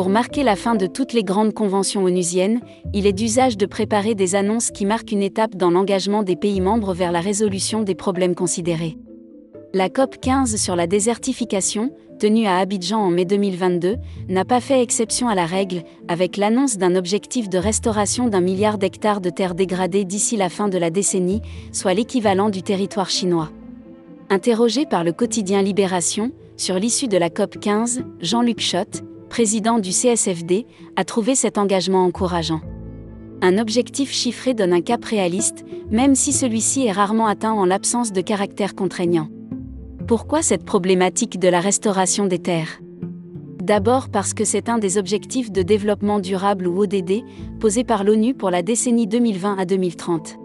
Pour marquer la fin de toutes les grandes conventions onusiennes, il est d'usage de préparer des annonces qui marquent une étape dans l'engagement des pays membres vers la résolution des problèmes considérés. La COP 15 sur la désertification, tenue à Abidjan en mai 2022, n'a pas fait exception à la règle, avec l'annonce d'un objectif de restauration d'un milliard d'hectares de terres dégradées d'ici la fin de la décennie, soit l'équivalent du territoire chinois. Interrogé par le quotidien Libération, sur l'issue de la COP 15, Jean-Luc Schott, président du CSFD, a trouvé cet engagement encourageant. Un objectif chiffré donne un cap réaliste, même si celui-ci est rarement atteint en l'absence de caractère contraignant. Pourquoi cette problématique de la restauration des terres? D'abord parce que c'est un des objectifs de développement durable ou ODD, posés par l'ONU pour la décennie 2020 à 2030.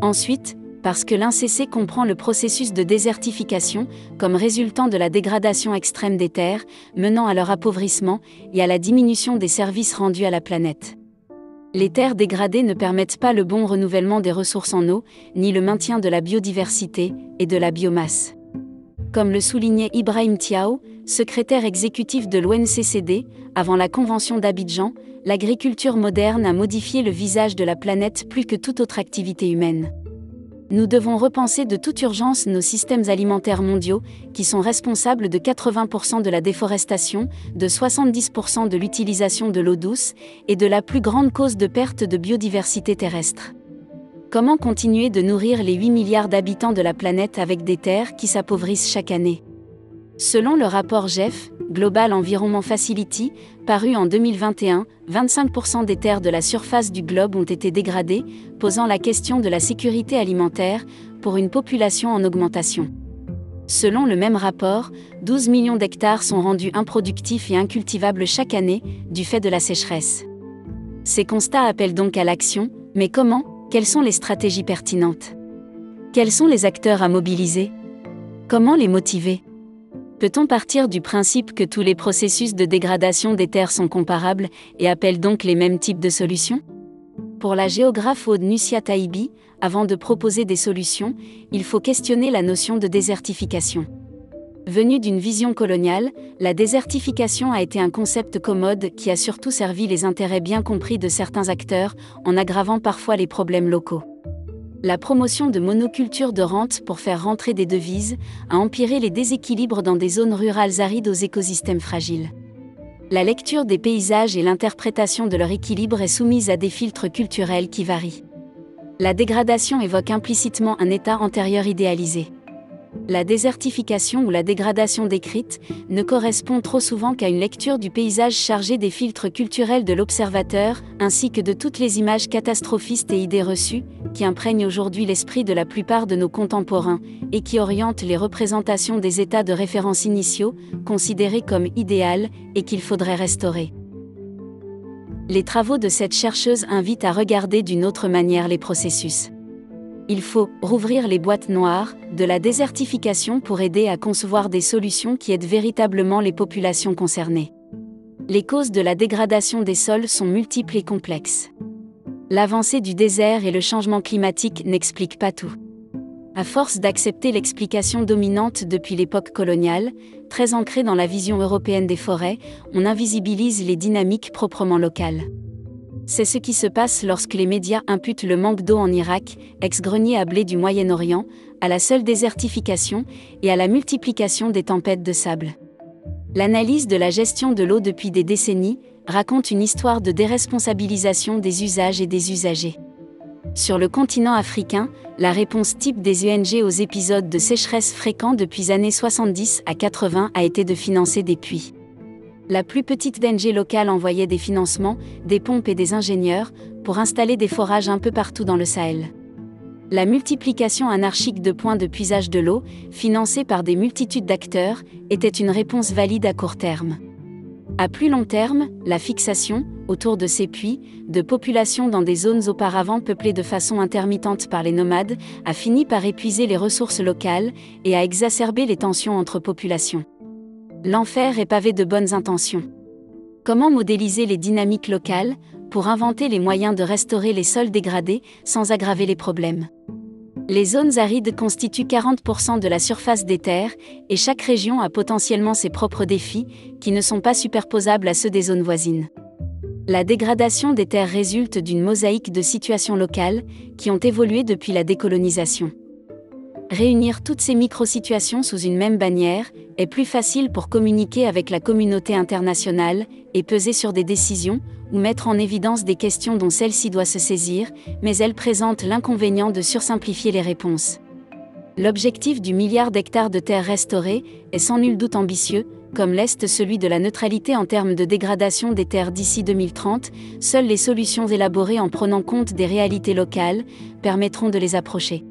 Ensuite, parce que l'INCC comprend le processus de désertification comme résultant de la dégradation extrême des terres, menant à leur appauvrissement et à la diminution des services rendus à la planète. Les terres dégradées ne permettent pas le bon renouvellement des ressources en eau, ni le maintien de la biodiversité et de la biomasse. Comme le soulignait Ibrahim Tiao, secrétaire exécutif de l'ONCCD, avant la Convention d'Abidjan, l'agriculture moderne a modifié le visage de la planète plus que toute autre activité humaine. Nous devons repenser de toute urgence nos systèmes alimentaires mondiaux, qui sont responsables de 80% de la déforestation, de 70% de l'utilisation de l'eau douce, et de la plus grande cause de perte de biodiversité terrestre. Comment continuer de nourrir les 8 milliards d'habitants de la planète avec des terres qui s'appauvrissent chaque année? Selon le rapport GEF, Global Environment Facility, paru en 2021, 25% des terres de la surface du globe ont été dégradées, posant la question de la sécurité alimentaire pour une population en augmentation. Selon le même rapport, 12 millions d'hectares sont rendus improductifs et incultivables chaque année du fait de la sécheresse. Ces constats appellent donc à l'action, mais comment? Quelles sont les stratégies pertinentes? Quels sont les acteurs à mobiliser? Comment les motiver? Peut-on partir du principe que tous les processus de dégradation des terres sont comparables et appellent donc les mêmes types de solutions? Pour la géographe Aude Nusia Taibi, avant de proposer des solutions, il faut questionner la notion de désertification. Venue d'une vision coloniale, la désertification a été un concept commode qui a surtout servi les intérêts bien compris de certains acteurs, en aggravant parfois les problèmes locaux la promotion de monoculture de rente pour faire rentrer des devises a empiré les déséquilibres dans des zones rurales arides aux écosystèmes fragiles. La lecture des paysages et l'interprétation de leur équilibre est soumise à des filtres culturels qui varient. La dégradation évoque implicitement un état antérieur idéalisé la désertification ou la dégradation décrite ne correspond trop souvent qu'à une lecture du paysage chargé des filtres culturels de l'observateur, ainsi que de toutes les images catastrophistes et idées reçues, qui imprègnent aujourd'hui l'esprit de la plupart de nos contemporains, et qui orientent les représentations des états de référence initiaux, considérés comme idéal, et qu'il faudrait restaurer. Les travaux de cette chercheuse invitent à regarder d'une autre manière les processus il faut rouvrir les boîtes noires de la désertification pour aider à concevoir des solutions qui aident véritablement les populations concernées. Les causes de la dégradation des sols sont multiples et complexes. L'avancée du désert et le changement climatique n'expliquent pas tout. À force d'accepter l'explication dominante depuis l'époque coloniale, très ancrée dans la vision européenne des forêts, on invisibilise les dynamiques proprement locales. C'est ce qui se passe lorsque les médias imputent le manque d'eau en Irak, ex-grenier à blé du Moyen-Orient, à la seule désertification et à la multiplication des tempêtes de sable. L'analyse de la gestion de l'eau depuis des décennies raconte une histoire de déresponsabilisation des usages et des usagers. Sur le continent africain, la réponse type des UNG aux épisodes de sécheresse fréquents depuis années 70 à 80 a été de financer des puits. La plus petite d'NG locale envoyait des financements, des pompes et des ingénieurs pour installer des forages un peu partout dans le Sahel. La multiplication anarchique de points de puisage de l'eau, financée par des multitudes d'acteurs, était une réponse valide à court terme. À plus long terme, la fixation, autour de ces puits, de populations dans des zones auparavant peuplées de façon intermittente par les nomades, a fini par épuiser les ressources locales et a exacerbé les tensions entre populations. L'enfer est pavé de bonnes intentions. Comment modéliser les dynamiques locales pour inventer les moyens de restaurer les sols dégradés sans aggraver les problèmes? Les zones arides constituent 40% de la surface des terres, et chaque région a potentiellement ses propres défis, qui ne sont pas superposables à ceux des zones voisines. La dégradation des terres résulte d'une mosaïque de situations locales, qui ont évolué depuis la décolonisation. Réunir toutes ces micro-situations sous une même bannière est plus facile pour communiquer avec la communauté internationale et peser sur des décisions ou mettre en évidence des questions dont celle-ci doit se saisir, mais elle présente l'inconvénient de sursimplifier les réponses. L'objectif du milliard d'hectares de terres restaurées est sans nul doute ambitieux, comme l'est celui de la neutralité en termes de dégradation des terres d'ici 2030, seules les solutions élaborées en prenant compte des réalités locales permettront de les approcher.